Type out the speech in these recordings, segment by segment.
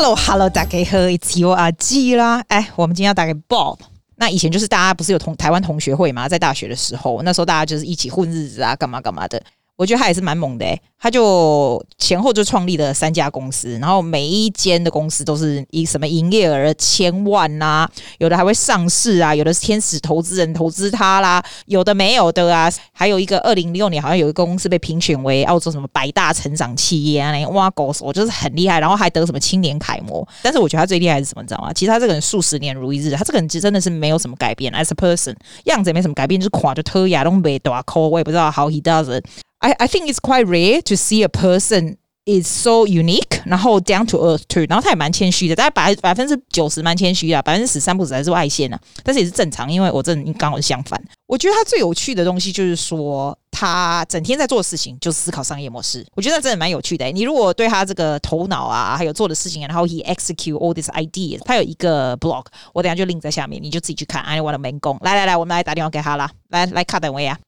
Hello Hello，大家好，It's your 阿基啦。哎，我们今天要打给 Bob。那以前就是大家不是有同台湾同学会嘛，在大学的时候，那时候大家就是一起混日子啊，干嘛干嘛的。我觉得他也是蛮猛的诶、他就前后就创立了三家公司，然后每一间的公司都是以什么营业额千万呐、有的还会上市啊，有的是天使投资人投资他啦，有的没有的啊，还有一个二零零六年好像有一个公司被评选为澳洲什么百大成长企业啊，那挖狗手就是很厉害，然后还得什么青年楷模。但是我觉得他最厉害是什么，你知道吗？其实他这个人数十年如一日，他这个人其实真的是没有什么改变，as a person 样子也没什么改变，就是垮就特牙都没大抠，我也不知道 how he does it。I I think it's quite rare to see a person is so unique，然后 down to earth too，然后他也蛮谦虚的，大概百百分之九十蛮谦虚的，百分之十三不止还是外线呢，但是也是正常，因为我这人刚好是相反。我觉得他最有趣的东西就是说，他整天在做的事情就是思考商业模式，我觉得真的蛮有趣的。你如果对他这个头脑啊，还有做的事情，然后 he execute all these ideas，他有一个 blog，我等下就 link 在下面，你就自己去看。I want to 门工，来来来，我们来打电话给他啦，来来卡等位啊。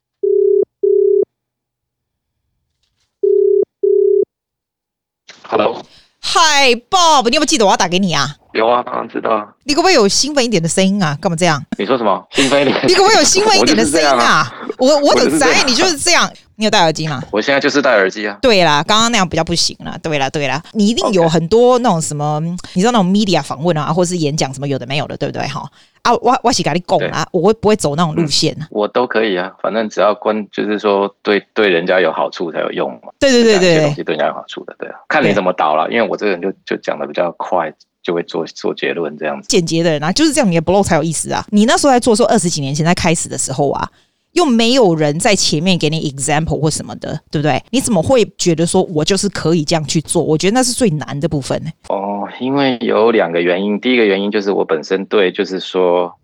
Hello，Hi Bob，你有没有记得我要打给你啊？有啊，当然知道啊。你可不可以有兴奋一点的声音啊？干嘛这样？你说什么？兴奋一点？你可不可以有兴奋一点的声音啊？我我怎么猜？你就是这样。你有戴耳机吗？我现在就是戴耳机啊。对啦，刚刚那样比较不行了。对啦，对啦，你一定有很多那种什么.你知道那种 media 访问啊，或者是演讲什么有的没有的，对不对？哈。啊，我我是跟你讲啊，我会不会走那种路线、嗯？我都可以啊，反正只要关，就是说对对人家有好处才有用嘛。对对对对，东西对人家有好处的，对啊，看你怎么导了。因为我这个人就就讲的比较快，就会做做结论这样子。简洁的人啊，就是这样，你的 blog 才有意思啊。你那时候在做，说二十几年前在开始的时候啊。又没有人在前面给你 example 或什么的，对不对？你怎么会觉得说我就是可以这样去做？我觉得那是最难的部分呢。哦，因为有两个原因。第一个原因就是我本身对就是说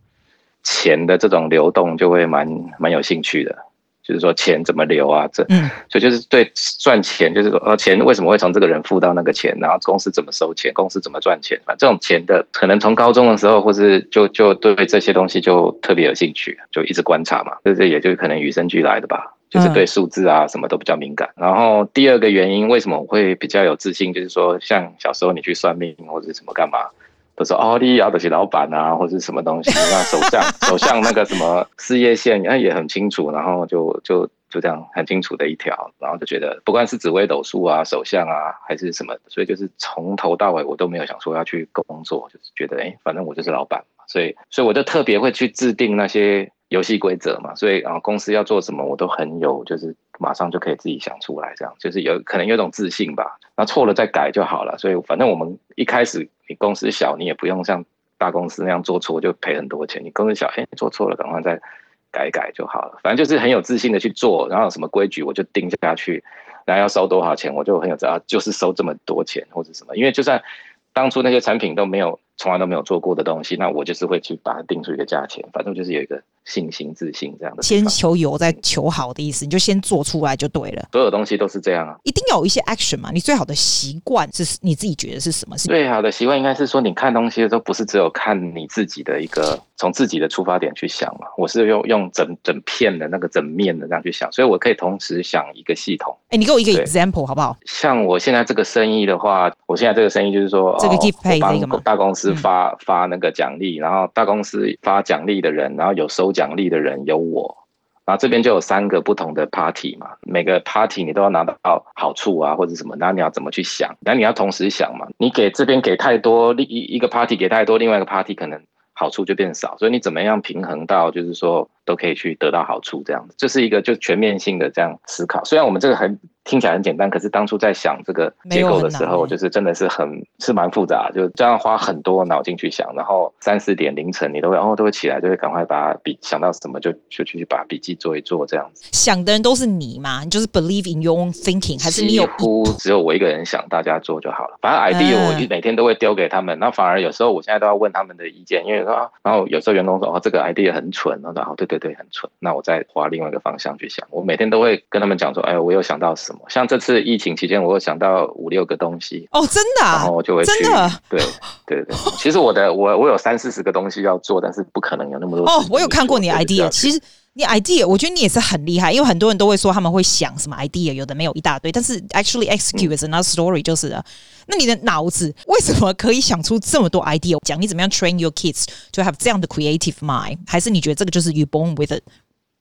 钱的这种流动就会蛮蛮有兴趣的。就是说钱怎么流啊？这，嗯，所以就是对赚钱，就是说，呃，钱为什么会从这个人付到那个钱？然后公司怎么收钱？公司怎么赚钱？反正这种钱的，可能从高中的时候，或是就就对这些东西就特别有兴趣，就一直观察嘛。这这也就可能与生俱来的吧，就是对数字啊什么都比较敏感。然后第二个原因，为什么我会比较有自信？就是说，像小时候你去算命或者什么干嘛？都说哦，你要的是老板啊，或者是什么东西？那首相，首相那个什么事业线，那也很清楚。然后就就就这样很清楚的一条，然后就觉得，不管是紫微斗数啊、首相啊，还是什么，所以就是从头到尾我都没有想说要去工作，就是觉得哎，反正我就是老板嘛。所以，所以我就特别会去制定那些游戏规则嘛。所以啊，公司要做什么，我都很有，就是马上就可以自己想出来，这样就是有可能有种自信吧。那错了再改就好了。所以，反正我们一开始。你公司小，你也不用像大公司那样做错就赔很多钱。你公司小，哎，做错了，赶快再改改就好了。反正就是很有自信的去做，然后有什么规矩我就定下去，然后要收多少钱，我就很有知道，就是收这么多钱或者什么。因为就算当初那些产品都没有，从来都没有做过的东西，那我就是会去把它定出一个价钱。反正就是有一个。信心、自信这样的，先求有再求好的意思，你就先做出来就对了。所有东西都是这样啊，一定要有一些 action 嘛。你最好的习惯是你自己觉得是什么？是最好的习惯应该是说，你看东西的时候不是只有看你自己的一个从自己的出发点去想嘛。我是用用整整片的那个整面的这样去想，所以我可以同时想一个系统。哎、欸，你给我一个 example 好不好？像我现在这个生意的话，我现在这个生意就是说，这个 pay 这个吗？大公司发、嗯、发那个奖励，然后大公司发奖励的人，然后有收奖励的人有。我，然后这边就有三个不同的 party 嘛，每个 party 你都要拿到好处啊，或者什么，那你要怎么去想？那你要同时想嘛，你给这边给太多，另一一个 party 给太多，另外一个 party 可能好处就变少，所以你怎么样平衡到，就是说都可以去得到好处，这样子，这是一个就全面性的这样思考。虽然我们这个很。听起来很简单，可是当初在想这个结构的时候，就是真的是很是蛮复杂，就这样花很多脑筋去想，然后三四点凌晨你都会哦都会起来，就会赶快把笔想到什么就就去把笔记做一做这样子。想的人都是你嘛？你就是 believe in your own thinking，还是你有几乎只有我一个人想，大家做就好了。反正 idea 我每天都会丢给他们，那反而有时候我现在都要问他们的意见，因为说然后有时候员工说哦这个 idea 很蠢，然后对对对对很蠢，那我再花另外一个方向去想。我每天都会跟他们讲说，哎我有想到什么，像这次。疫情期间，我有想到五六个东西哦，真的、啊，然后我就会去，真的，对对对。其实我的我我有三四十个东西要做，但是不可能有那么多。哦，我有看过你 idea，其实你 idea，我觉得你也是很厉害，因为很多人都会说他们会想什么 idea，有的没有一大堆，但是 actually execute is another story，就是。那你的脑子为什么可以想出这么多 idea？讲你怎么样 train your kids to have 这样的 creative mind？还是你觉得这个就是 you born with it？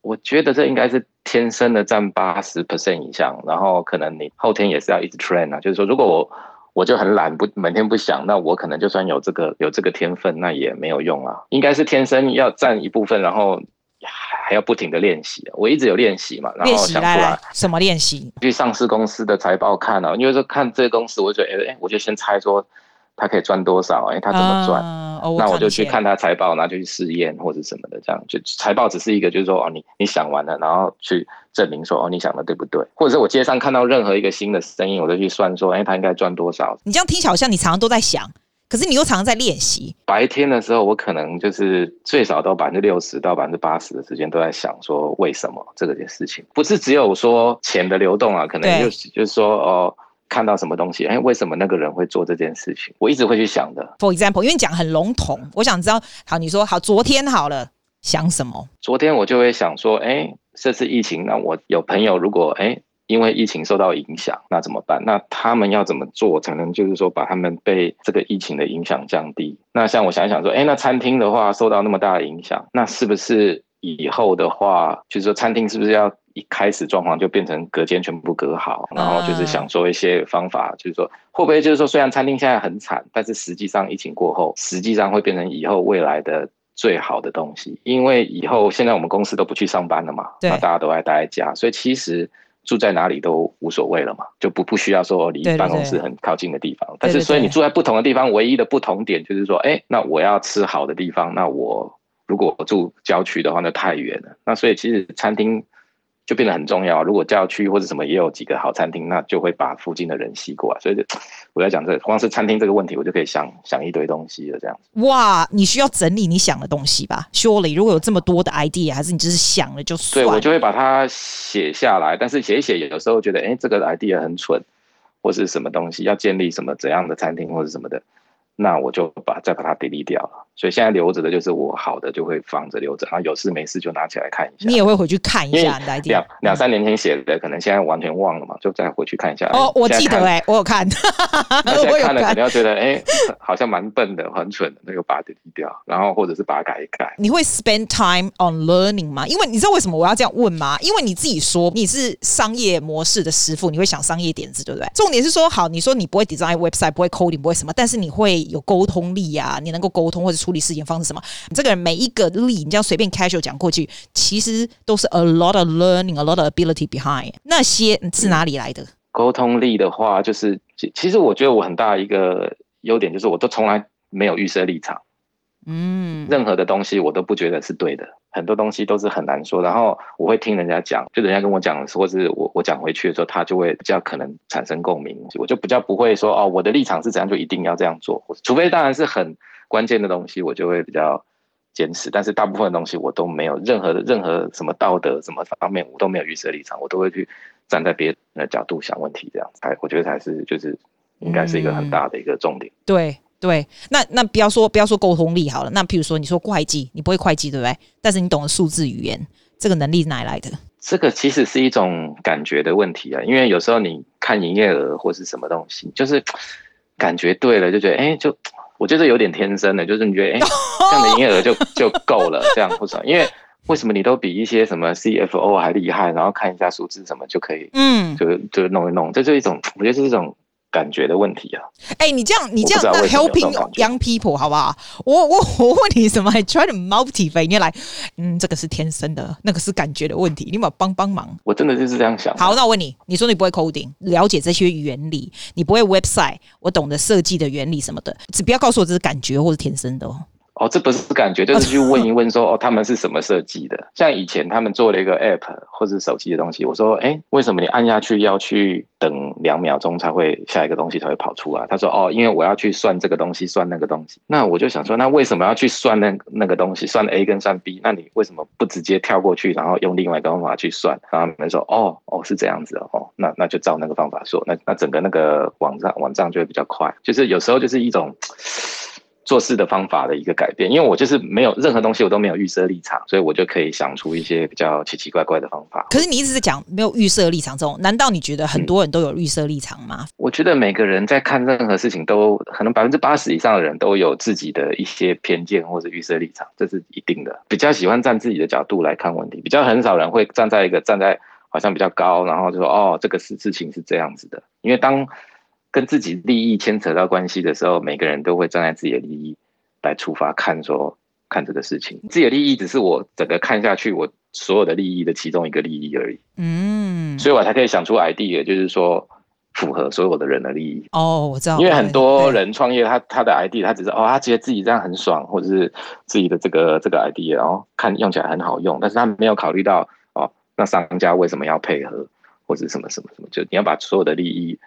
我觉得这应该是天生的占八十 percent 以上，然后可能你后天也是要一直 train 啊。就是说，如果我我就很懒，不每天不想，那我可能就算有这个有这个天分，那也没有用啊。应该是天生要占一部分，然后。还要不停的练习，我一直有练习嘛，然后想出来，来什么练习？去上市公司的财报看啊，因为说看这个公司，我就觉得，哎、欸，我就先猜说他可以赚多少，哎、欸，他怎么赚？那我就去看他财报，然后就去试验或者什么的，这样就财报只是一个，就是说哦，你你想完了，然后去证明说哦，你想的对不对？或者是我街上看到任何一个新的生意，我就去算说，哎、欸，他应该赚多少？你这样听起来好像你常常都在想。可是你又常常在练习。白天的时候，我可能就是最少都百分之六十到百分之八十的时间都在想说为什么这个件事情，不是只有说钱的流动啊，可能就是就是说哦，看到什么东西，哎，为什么那个人会做这件事情？我一直会去想的。For example，因为讲很笼统，我想知道，好，你说好，昨天好了，想什么？昨天我就会想说，哎，这次疫情，那我有朋友如果哎。因为疫情受到影响，那怎么办？那他们要怎么做才能就是说把他们被这个疫情的影响降低？那像我想一想说，哎，那餐厅的话受到那么大的影响，那是不是以后的话，就是说餐厅是不是要一开始状况就变成隔间全部隔好，然后就是想说一些方法，就是说会不会就是说虽然餐厅现在很惨，但是实际上疫情过后，实际上会变成以后未来的最好的东西，因为以后现在我们公司都不去上班了嘛，那大家都爱待在家，所以其实。住在哪里都无所谓了嘛，就不不需要说离办公室很靠近的地方。对对对，但是，所以你住在不同的地方，唯一的不同点就是说，哎，那我要吃好的地方，那我如果我住郊区的话，那太远了。那所以其实餐厅。就变得很重要。如果郊区或者什么也有几个好餐厅，那就会把附近的人吸过来。所以我在讲这个，光是餐厅这个问题，我就可以想想一堆东西了。这样子。哇，你需要整理你想的东西吧？Surely，如果有这么多的 idea，还是你只是想了就算了？对，我就会把它写下来。但是写一写，有时候觉得，哎，这个 idea 很蠢，或是什么东西要建立什么怎样的餐厅或者什么的。那我就把再把它 delete 掉了，所以现在留着的就是我好的就会放着留着，然后有事没事就拿起来看一下。你也会回去看一下，两两三年前写的，可能现在完全忘了嘛，就再回去看一下。哦，我记得哎、欸，我有看。那现在看了肯定要觉得哎、欸，好像蛮笨的，很蠢的，那就把它 delete 掉，然后或者是把它改一改。你会 spend time on learning 吗？因为你知道为什么我要这样问吗？因为你自己说你是商业模式的师傅，你会想商业点子，对不对？重点是说好，你说你不会 design website，不会 coding，不会什么，但是你会。有沟通力呀、啊，你能够沟通或者处理事情方式什么？你这个人每一个力，你这样随便 casual 讲过去，其实都是 a lot of learning，a lot of ability behind。那些是哪里来的？沟通力的话，就是其其实我觉得我很大一个优点就是，我都从来没有预设立场。嗯，任何的东西我都不觉得是对的，很多东西都是很难说。然后我会听人家讲，就人家跟我讲的时候，或是我我讲回去的时候，他就会比较可能产生共鸣。我就比较不会说哦，我的立场是怎样，就一定要这样做。除非当然是很关键的东西，我就会比较坚持。但是大部分的东西我都没有任何的任何什么道德什么方面，我都没有预设立场，我都会去站在别人的角度想问题，这样子才我觉得才是就是应该是一个很大的一个重点。嗯、对。对，那那不要说不要说沟通力好了，那譬如说你说会计，你不会会计对不对？但是你懂得数字语言，这个能力哪来的？这个其实是一种感觉的问题啊，因为有时候你看营业额或是什么东西，就是感觉对了，就觉得哎，就我觉得有点天生的，就是你觉得哎，这样的营业额就就够了，这样不错。因为为什么你都比一些什么 CFO 还厉害，然后看一下数字什么就可以，嗯，就就弄一弄，这就是一种，我觉得是一种。感觉的问题啊！哎、欸，你这样，你这样，那 helping young people 好不好？我我我问你什么？I try to motivate 你来，嗯，这个是天生的，那个是感觉的问题，你有没有帮帮忙？我真的就是这样想。好，那我问你，你说你不会 coding，了解这些原理，你不会 website，我懂得设计的原理什么的，只不要告诉我这是感觉或是天生的哦。哦，这不是感觉，就是去问一问说，哦，他们是什么设计的？像以前他们做了一个 app 或者手机的东西，我说，哎，为什么你按下去要去等两秒钟才会下一个东西才会跑出来？他说，哦，因为我要去算这个东西，算那个东西。那我就想说，那为什么要去算那那个东西？算 A 跟算 B？那你为什么不直接跳过去，然后用另外一个方法去算？然后他们说，哦，哦，是这样子哦，那那就照那个方法说，那那整个那个网站网站就会比较快。就是有时候就是一种。做事的方法的一个改变，因为我就是没有任何东西，我都没有预设立场，所以我就可以想出一些比较奇奇怪怪的方法。可是你一直在讲没有预设立场这种，难道你觉得很多人都有预设立场吗？嗯，我觉得每个人在看任何事情都可能百分之八十以上的人都有自己的一些偏见或者预设立场，这是一定的。比较喜欢站自己的角度来看问题，比较很少人会站在一个站在好像比较高，然后就说哦，这个事事情是这样子的，因为当。跟自己利益牵扯到关系的时候，每个人都会站在自己的利益来出发看说看这个事情。自己的利益只是我整个看下去，我所有的利益的其中一个利益而已。嗯，所以我才可以想出 idea，就是说符合所有的人的利益。哦，我知道。因为很多人创业，他他的 idea，他只是哦，他觉得自己这样很爽，或者是自己的这个这个 idea，然后看用起来很好用，但是他没有考虑到哦，那商家为什么要配合，或者什么什么什么，就你要把所有的利益。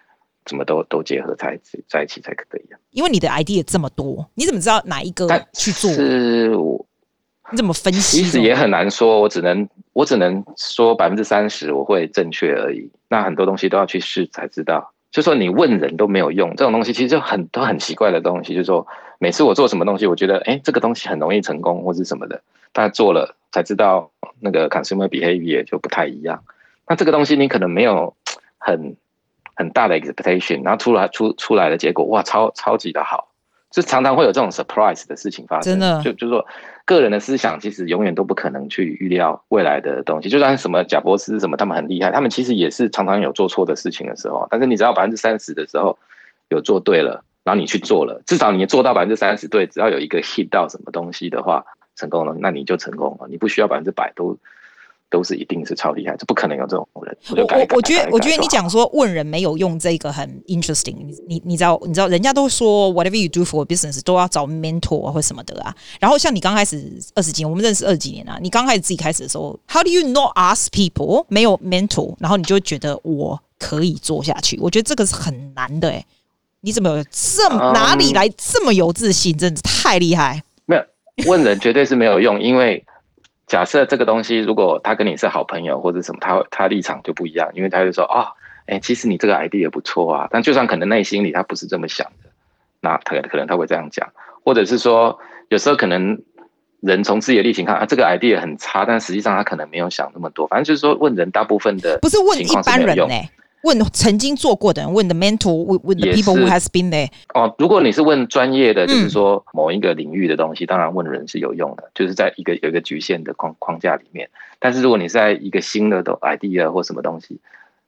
什么都都结合才在一起才可以啊！因为你的 idea 这么多，你怎么知道哪一个去做？是我你怎么分析？其实也很难说，我只能我只能说百分之三十我会正确而已。那很多东西都要去试才知道。就说你问人都没有用，这种东西其实就很都很奇怪的东西。就是说每次我做什么东西，我觉得哎，这个东西很容易成功或是什么的，但做了才知道那个 consumer behavior 就不太一样。那这个东西你可能没有很。很大的 expectation，然后出来出出来的结果，哇，超超级的好，就常常会有这种 surprise 的事情发生。真的，就就是说，个人的思想其实永远都不可能去预料未来的东西。就算什么贾伯斯什么，他们很厉害，他们其实也是常常有做错的事情的时候。但是你只要百分之三十的时候有做对了，然后你去做了，至少你做到百分之三十对，只要有一个 hit 到什么东西的话，成功了，那你就成功了。你不需要百分之百都。都是一定是超厉害，这不可能有这种人。我我我觉得我觉得你讲说问人没有用，这个很 interesting 你。你知道你知道人家都说 whatever you do for business 都要找 mentor 或什么的啊。然后像你刚开始二十几年，我们认识二十几年啊，你刚开始自己开始的时候，how do you not ask people 没有 mentor，然后你就会觉得我可以做下去？我觉得这个是很难的哎、欸。你怎么有这么、um, 哪里来这么有自信？真的太厉害。没有问人绝对是没有用，因为。假设这个东西，如果他跟你是好朋友或者什么，他他立场就不一样，因为他就说啊，哎、欸，其实你这个 idea 也不错啊。但就算可能内心里他不是这么想的，那他可能他会这样讲，或者是说，有时候可能人从自己的立场看啊，这个 idea 很差，但实际上他可能没有想那么多。反正就是说，问人大部分的不是问一般人呢、欸。问曾经做过的人，问的 mentor，问问 the people who has been there。哦，如果你是问专业的，就是说某一个领域的东西，嗯、当然问人是有用的，就是在一个有一个局限的框框架里面。但是如果你是在一个新的的 idea 或什么东西，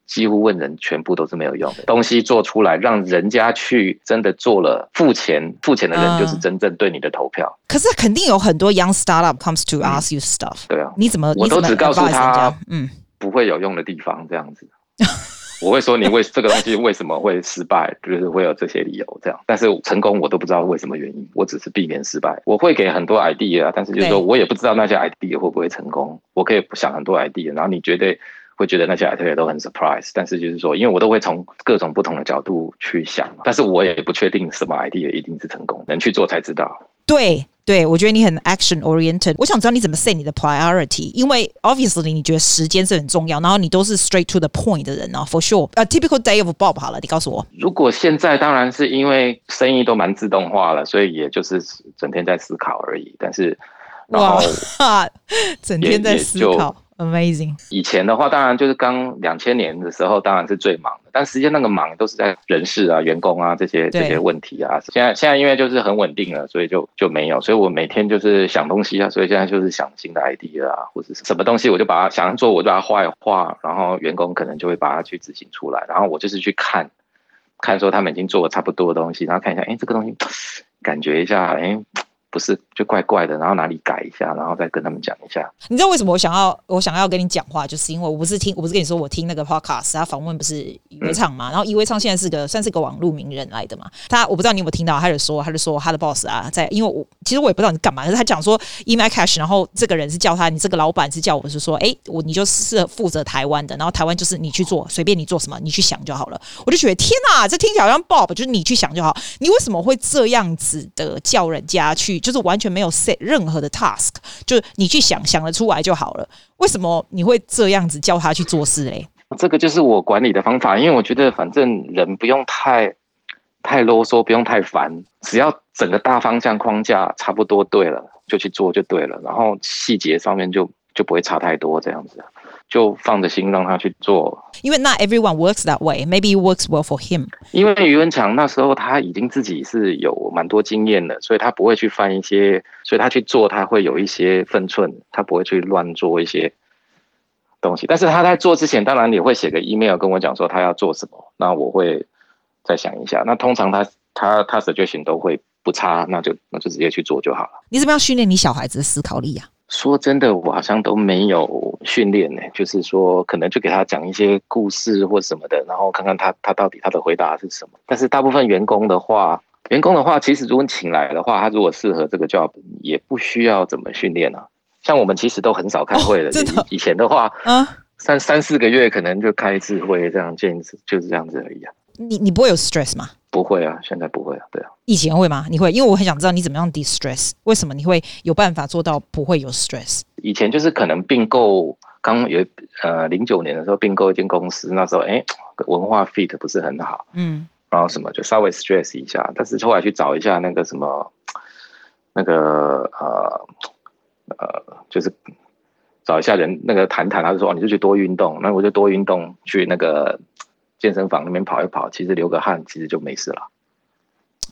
几乎问人全部都是没有用的。东西做出来，让人家去真的做了，付钱付钱的人就是真正对你的投票。可是肯定有很多 young startup comes to ask you stuff、嗯。对啊，你怎么？我都只告诉他，嗯，不会有用的地方这样子。我会说你为这个东西为什么会失败，就是会有这些理由这样。但是成功我都不知道为什么原因，我只是避免失败。我会给很多 idea，但是就是说我也不知道那些 idea 会不会成功。我可以想很多 idea，然后你绝对会觉得那些 idea 都很 surprise。但是就是说，因为我都会从各种不同的角度去想，但是我也不确定什么 idea 一定是成功，能去做才知道。对。对，我觉得你很 action oriented。我想知道你怎么 set 你的 priority，因为 obviously 你觉得时间是很重要，然后你都是 straight to the point 的人啊，for sure。A typical day of Bob 好了，你告诉我。如果现在当然是因为生意都蛮自动化了，所以也就是整天在思考而已。但是，哇，整天在思考。Amazing。以前的话，当然就是刚两千年的时候，当然是最忙的。但实际上那个忙都是在人事啊、员工啊这些这些问题啊。现在现在因为就是很稳定了，所以就就没有。所以我每天就是想东西啊，所以现在就是想新的 idea 啊，或者是什么东西，我就把它想做，我就把它画一画，然后员工可能就会把它去执行出来。然后我就是去看，看说他们已经做了差不多的东西，然后看一下，哎，这个东西感觉一下，哎。不是，就怪怪的，然后哪里改一下，然后再跟他们讲一下。你知道为什么我想要我想要跟你讲话，就是因为我不是听，我不是跟你说我听那个 podcast，他访问不是余威畅嘛，然后余威畅现在是个算是个网络名人来的嘛。他我不知道你有没有听到，他就说他就说他的 boss 啊，在因为我其实我也不知道你干嘛，但是他讲说 email cash，然后这个人是叫他，你这个老板是叫我是说，哎，我你就是负责台湾的，然后台湾就是你去做，随便你做什么，你去想就好了。我就觉得天哪，这听起来好像 Bob，就是你去想就好。你为什么会这样子的叫人家去，就是完全没有。set 任何的 task，就是你去想想得出来就好了。为什么你会这样子叫他去做事嘞？这个就是我管理的方法，因为我觉得反正人不用太太啰嗦，不用太烦，只要整个大方向框架差不多对了，就去做就对了。然后细节上面就就不会差太多，这样子就放着心让他去做。因为 not everyone works that way, maybe it works well for him。因为余文强那时候他已经自己是有蛮多经验的，所以他不会去犯一些，所以他去做他会有一些分寸，他不会去乱做一些东西。但是他在做之前，当然也会写个 email 跟我讲说他要做什么，那我会。再想一下，那通常他他他 suggestion 都会不差，那就那就直接去做就好了。你怎么样训练你小孩子的思考力啊？说真的，我好像都没有训练呢。就是说，可能就给他讲一些故事或什么的，然后看看他他到底他的回答是什么。但是大部分员工的话，员工的话，其实如果请来的话，他如果适合这个 job，也不需要怎么训练啊。像我们其实都很少开会的，哦、以前的话，嗯，三三四个月可能就开一次会，这样见一次，就是这样子而已啊。你你不会有 stress 吗？不会啊，现在不会啊，对啊。以前会吗？你会？因为我很想知道你怎么样 distress，为什么你会有办法做到不会有 stress？以前就是可能并购，刚有呃零九年的时候并购一间公司，那时候哎文化 fit 不是很好，嗯，然后什么就稍微 stress 一下，但是后来去找一下那个什么那个呃呃，就是找一下人那个谈谈，他就说你就去多运动，那我就多运动去那个。健身房那边跑一跑，其实流个汗，其实就没事了。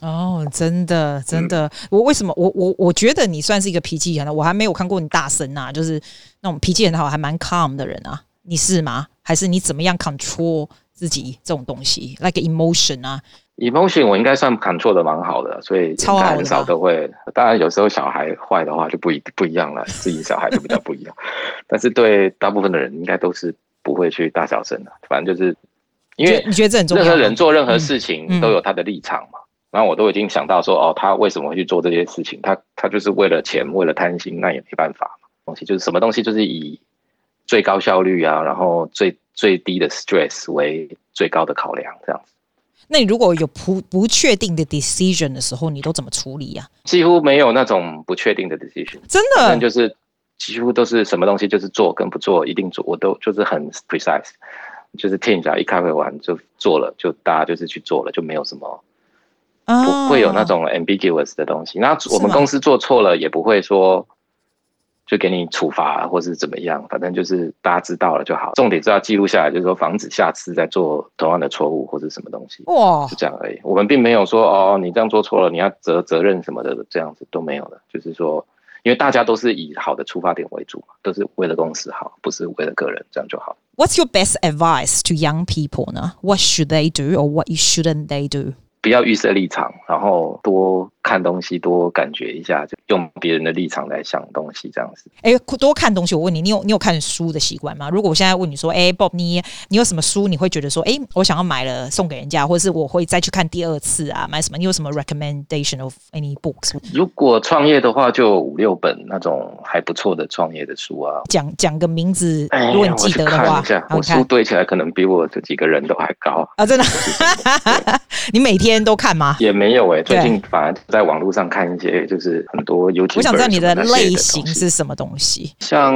哦，真的，真的，嗯、我为什么我我我觉得你算是一个脾气很好，我还没有看过你大声啊，就是那种脾气很好，还蛮 calm 的人啊，你是吗？还是你怎么样 control 自己这种东西，like emotion 啊？emotion 我应该算 control 的蛮好的，所以超很少都会。当然有时候小孩坏的话就不一不一样了，自己小孩就比较不一样。但是对大部分的人应该都是不会去大小声的，反正就是。因为你觉得这很重要，任何人做任何事情都有他的立场嘛，然后我都已经想到说，哦，他为什么会去做这些事情？他他就是为了钱，为了贪心，那也没办法嘛。东西就是什么东西，就是以最高效率啊，然后最最低的 stress 为最高的考量，这样子。那你如果有不不确定的 decision 的时候，你都怎么处理呀？几乎没有那种不确定的 decision，真的，就是几乎都是什么东西就是做跟不做一定做，我都就是很 precise。就是 team 一开会完就做了，就大家就是去做了，就没有什么不会有那种 ambiguous 的东西。那我们公司做错了，也不会说就给你处罚或是怎么样，反正就是大家知道了就好。重点是要记录下来，就是说防止下次再做同样的错误或者什么东西。哇，就这样而已。我们并没有说哦，你这样做错了，你要责责任什么的，这样子都没有的。就是说，因为大家都是以好的出发点为主嘛，都是为了公司好，不是为了个人，这样就好。What's your best advice to young people 呢？What should they do or what shouldn't they do？不要预设立场，然后多 看东西，多感觉一下，就用别人的立场来想东西，这样子。哎，多看东西。我问你，你有你有看书的习惯吗？如果我现在问你说，哎，Bob，你你有什么书？你会觉得说，哎，我想要买了送给人家，或者是我会再去看第二次啊？买什么？你有什么 recommendation of any books？如果创业的话，就五六本那种还不错的创业的书啊。讲讲个名字，如果你记得的话，我书堆起来可能比我这几个人都还高啊！真的，你每天。天都看吗？也没有哎、欸，最近反而在网络上看一些，就是很多 YouTube。我想知道你的类型是什么东西？像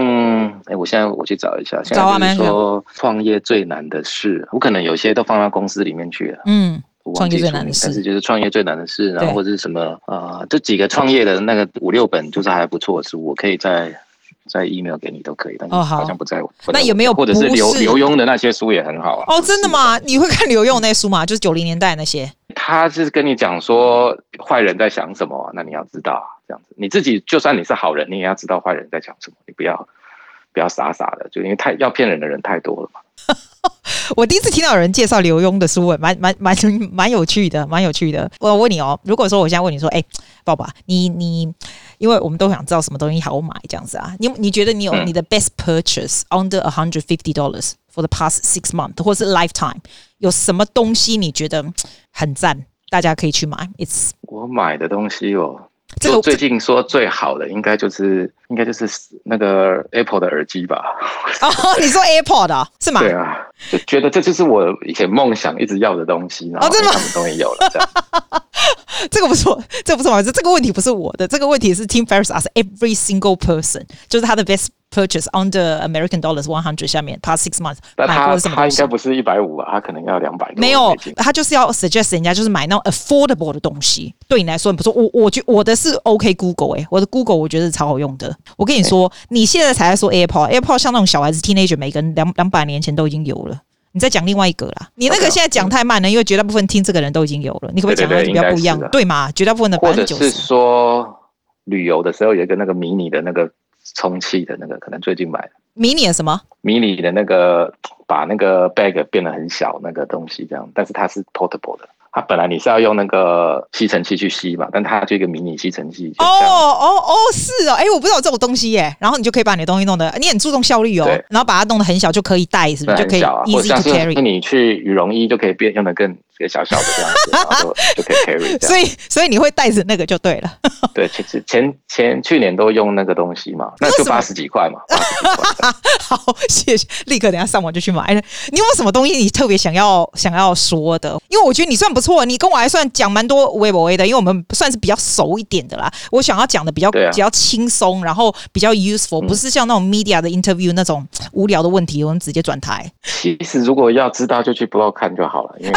哎、欸，我现在我去找一下。找啊，说创业最难的事，我可能有些都放到公司里面去了。嗯，创业最难的事，但是就是创业最难的事，然后或者是什么啊、呃，这几个创业的那个五六本，就是还不错的书，我可以在。再 email 给你都可以，但是好像不在我。哦、那有没有或者是刘刘墉的那些书也很好啊？哦，真的吗？你会看刘墉那书吗？就是九零年代那些。他是跟你讲说坏人在想什么，那你要知道啊，这样子你自己就算你是好人，你也要知道坏人在想什么，你不要不要傻傻的，就因为太要骗人的人太多了嘛。我第一次听到有人介绍刘墉的书，蛮蛮蛮蛮有趣的，蛮有趣的。我问你哦，如果说我现在问你说，哎，爸爸，你你，因为我们都想知道什么东西好买，这样子啊？你你觉得你有你的 best purchase under a hundred fifty dollars for the past six months，或是 lifetime，有什么东西你觉得很赞，大家可以去买？It's 我买的东西哦。就最近说最好的应该就是应该就是那个 Apple 的耳机吧？哦，你说 AirPod 啊，是吗？对啊，就觉得这就是我以前梦想一直要的东西，然后他们终于有了。这个不错，这个不错，这这个问题不是我的，这个问题是 Tim Ferriss ask every single person，就是他的 best purchase under American dollars one hundred 下面 past six months 买过什么？他应该不是一百五吧？他可能要两百。没有，他就是要 suggest 人家就是买那种 affordable 的东西。对你来说，你不说我，我觉我的是 OK Google 哎、欸，我的 Google 我觉得是超好用的。我跟你说，欸、你现在才在说 AirPod，AirPod 像那种小孩子 teenager，每个人两两百年前都已经有了。你再讲另外一个啦，你那个现在讲太慢了，因为绝大部分听这个人都已经有了。你可不可以讲的比较不一样？对，对，对，对嘛？绝大部分的百分之九十。是说旅游的时候有一个那个迷你的那个充气的那个，可能最近买的。迷你的什么？迷你的那个把那个 bag 变得很小那个东西，这样，但是它是 portable 的。它本来你是要用那个吸尘器去吸嘛，但它就一个迷你吸尘器。哦哦哦，是哦，哎，我不知道这种东西耶。然后你就可以把你的东西弄得，你很注重效率哦。然后把它弄得很小，就可以带，是不是？就可以 easy to carry。那你去羽绒衣就可以变用的更。一个小小的这样子，然后就 可以 carry。所以，所以你会带着那个就对了。对，其实前前去年都用那个东西嘛，那就八十几块嘛。八十几块。好，谢谢，立刻等下上网就去买。你有没有什么东西你特别想要想要说的？因为我觉得你算不错，你跟我还算讲蛮多微博的，因为我们算是比较熟一点的啦。我想要讲的比较、啊、比较轻松，然后比较 useful，不是像那种 media 的 interview 那种无聊的问题，我们直接转台。其实如果要知道，就去 blog 看就好了，因为。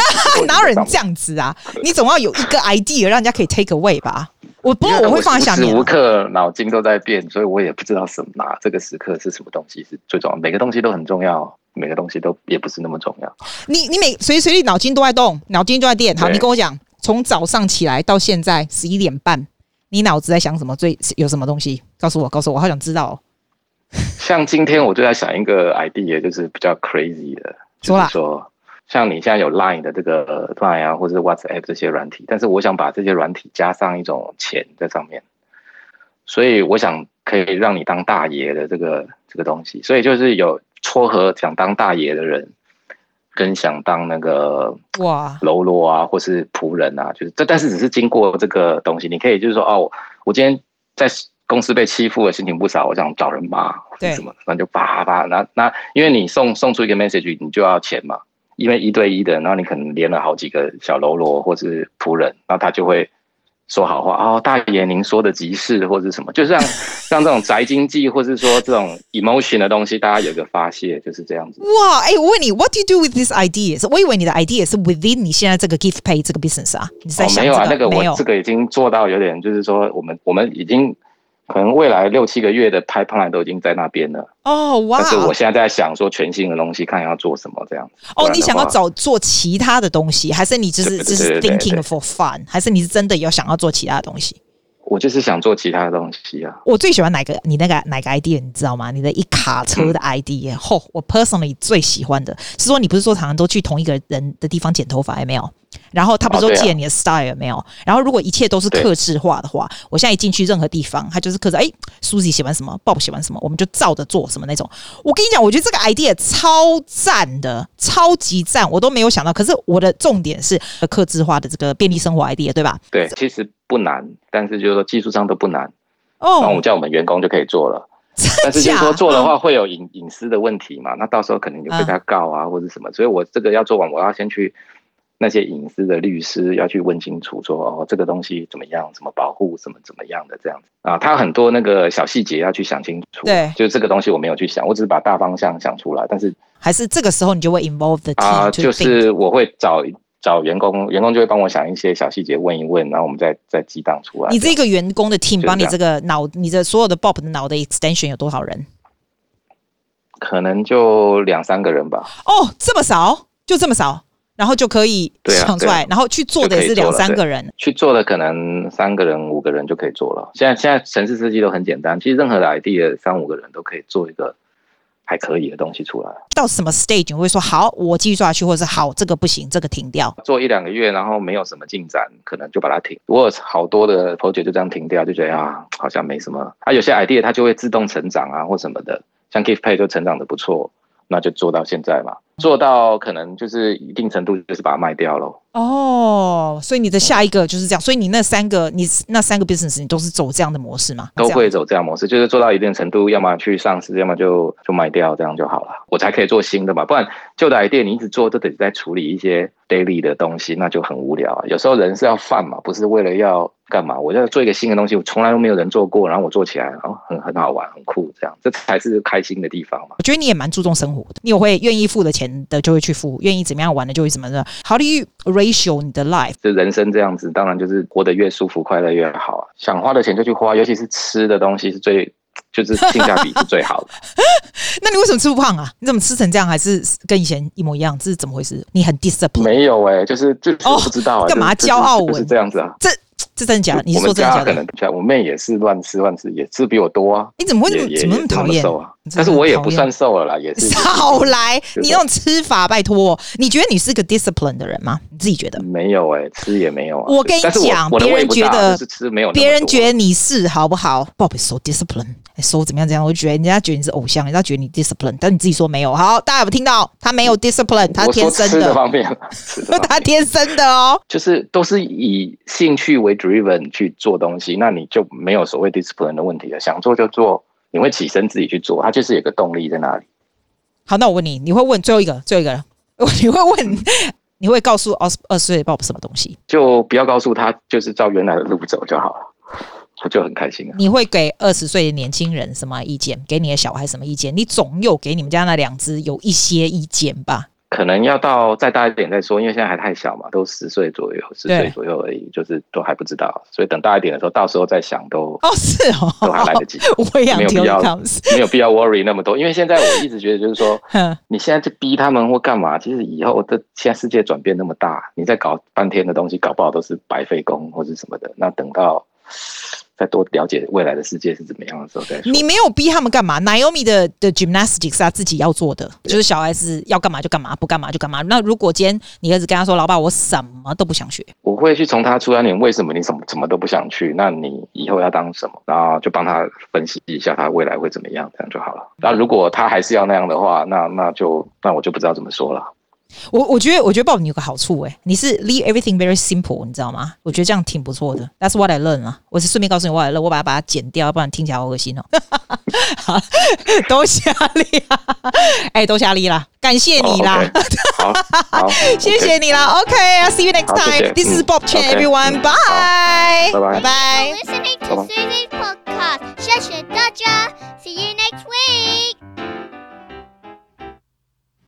哪有人这样子啊？你总要有一个 idea 让人家可以 take away 吧？我不过我会放在下面。无时无刻脑筋都在变，所以我也不知道什么哪这个时刻是什么东西是最重要。每个东西都很重要，每个东西都也不是那么重要。你你每随时随地脑筋都在动，脑筋都在电。好，你跟我讲，从早上起来到现在十一点半，你脑子在想什么？最有什么东西？告诉我，告诉我，我好想知道哦。像今天我就在想一个 idea，就是比较 crazy 的，就是说。像你现在有 Line 的这个 Line 啊，或者是 WhatsApp 这些软体，但是我想把这些软体加上一种钱在上面，所以我想可以让你当大爷的这个这个东西，所以就是有撮合想当大爷的人，跟想当那个哇。喽啰啊，或是仆人啊，就是这，但是只是经过这个东西，你可以就是说哦，我今天在公司被欺负了，心情不少，我想找人骂或者什么，那就叭叭，那那因为你送送出一个 message，你就要钱嘛。因为一对一的，然后你可能连了好几个小喽啰或是仆人，然后他就会说好话哦，大爷您说的极是或者什么，就是像 像这种宅经济，或是说这种 emotion 的东西，大家有个发泄，就是这样子。哇，哎，我问你，What do you do with this idea？我以为你的 idea 是 within 你现在这个 gift pay 这个 business 啊？你在想、这个哦、没有啊，那个我这个已经做到有点，就是说我们我们已经。可能未来六七个月的 pipeline 都已经在那边了哦，哇！但是我现在在想说全新的东西，看要做什么这样。哦，你想要找做其他的东西，还是你只是 只是 thinking for fun，还是你是真的有想要做其他的东西？我就是想做其他的东西啊！我最喜欢哪个？你那个哪个 idea？你知道吗？你的一卡车的 idea，吼、嗯！我 personally 最喜欢的是说，你不是说常常都去同一个人的地方剪头发，有没有？然后他不是说借你的 style，有没有？然后如果一切都是克制化的话，我现在一进去任何地方，他就是克制。哎，Suzy 喜欢什么，Bob 喜欢什么，我们就照着做什么那种。我跟你讲，我觉得这个 idea 超赞的，超级赞，我都没有想到。可是我的重点是克制化的这个便利生活 idea，对吧？对，其实。不难，但是就是说技术上都不难哦。那我们叫我们员工就可以做了，但是就是说做的话会有隐隐私的问题嘛？那到时候可能就被他告啊，或者什么。所以我这个要做完，我要先去那些隐私的律师要去问清楚，说哦，这个东西怎么样，怎么保护，怎么怎么样的这样子啊？他很多那个小细节要去想清楚。对，就是这个东西我没有去想，我只是把大方向想出来。但是还是这个时候你就会 involve the team 啊，就是我会找。找员工，员工就会帮我想一些小细节，问一问，然后我们再再激荡出来。你这个员工的 team 帮你这个脑，你的所有的 Bob 的脑的 extension 有多少人？可能就两三个人吧。哦，这么少，就这么少，然后就可以想出来，然后去做的也是两三个人。去做的可能三个人、五个人就可以做了。现在现在城市设计都很简单，其实任何的 idea 三五个人都可以做一个。还可以的东西出来，到什么 stage 你会说好，我继续做下去，或者是好，这个不行，这个停掉。做一两个月，然后没有什么进展，可能就把它停。如果好多的 project 就这样停掉，就觉得啊，好像没什么。它、啊、有些 idea 它就会自动成长啊，或什么的，像 GiftPay 就成长的不错，那就做到现在嘛。做到可能就是一定程度，就是把它卖掉喽。哦，所以你的下一个就是这样，所以你那三个，你那三个 business 你都是走这样的模式吗？都会走这样模式，就是做到一定程度，要么去上市，要么就就卖掉，这样就好了，我才可以做新的嘛。不然旧的 idea 你一直做，都得在处理一些 daily 的东西，那就很无聊啊。有时候人是要饭嘛，不是为了要。干嘛？我要做一个新的东西，我从来都没有人做过，然后我做起来，然后很很好玩，很酷，这样这才是开心的地方嘛。我觉得你也蛮注重生活的，你有会愿意付的钱的就会去付，愿意怎么样玩的就会怎么的。How do you ratio 你的 life？就人生这样子，当然就是活得越舒服，快乐越好啊。想花的钱就去花，尤其是吃的东西是最，就是性价比是最好的。那你为什么吃不胖啊？你怎么吃成这样？还是跟以前一模一样？这是怎么回事？你很 discipline？没有哎、欸，就是就是我不知道啊，干、哦、嘛骄傲文？是这样子啊？这。这真的假的？你说真的假的？可能像我妹也是乱吃乱吃，也吃比我多啊。你怎么会这么怎么那么讨厌？瘦啊？但是我也不算瘦了啦，也是。少来，你那种吃法，拜托，你觉得你是个 discipline 的人吗？你自己觉得？没有哎、欸，吃也没有啊。我跟你讲，别人觉得是吃没有，别人觉得你是好不好？Bob is so discipline，说怎么样怎样，我觉得人家觉得你是偶像，人家觉得你 discipline，但你自己说没有。好，大家有没有听到？他没有 discipline，他天生的。的方面，他天生的哦，就是都是以兴趣为 driven 去做。东西，那你就没有所谓 discipline 的问题了。想做就做，你会起身自己去做，它就是有个动力在那里。好，那我问你，你会问最后一个，最后一个，你会问，你会告诉二十二岁 Bob 什么东西？就不要告诉他，就是照原来的路走就好了，我就很开心了。你会给二十岁的年轻人什么意见？给你的小孩什么意见？你总有给你们家那两只有一些意见吧？可能要到再大一点再说，因为现在还太小嘛，都十岁左右，十岁左右而已，就是都还不知道，所以等大一点的时候，到时候再想都哦是哦，都还来得及，我也没有必要没有必要 worry 那么多，因为现在我一直觉得就是说，你现在去逼他们或干嘛，其实以后的现在世界转变那么大，你再搞半天的东西，搞不好都是白费工或是什么的，那等到。再多了解未来的世界是怎么样的时候再说。你没有逼他们干嘛？Naomi 的的 gymnastics 是他自己要做的，就是小孩子要干嘛就干嘛，不干嘛就干嘛。那如果今天你儿子跟他说：“老爸，我什么都不想学。”我会去从他出发点，为什么你什么什么都不想去？那你以后要当什么？然后就帮他分析一下他未来会怎么样，这样就好了。那如果他还是要那样的话，那那就那我就不知道怎么说了。我我觉得我觉得 Bob 你有个好处哎、欸，你是 leave everything very simple，你知道吗？我觉得这样挺不错的。That's what I learn 啊，我是顺便告诉你 what I learn，我把它把它剪掉，不然听起来好恶心哦。好，多谢你啊，哎，多谢你啦，感谢你啦，oh, okay. 好，好谢谢你啦。OK，I'll、okay, see you next time。谢谢 This is Bob Chen，everyone，bye，拜拜，拜拜。